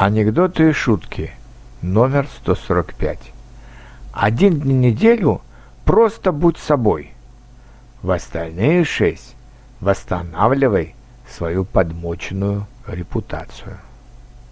Анекдоты и шутки. Номер 145. Один день в неделю просто будь собой. В остальные шесть восстанавливай свою подмоченную репутацию.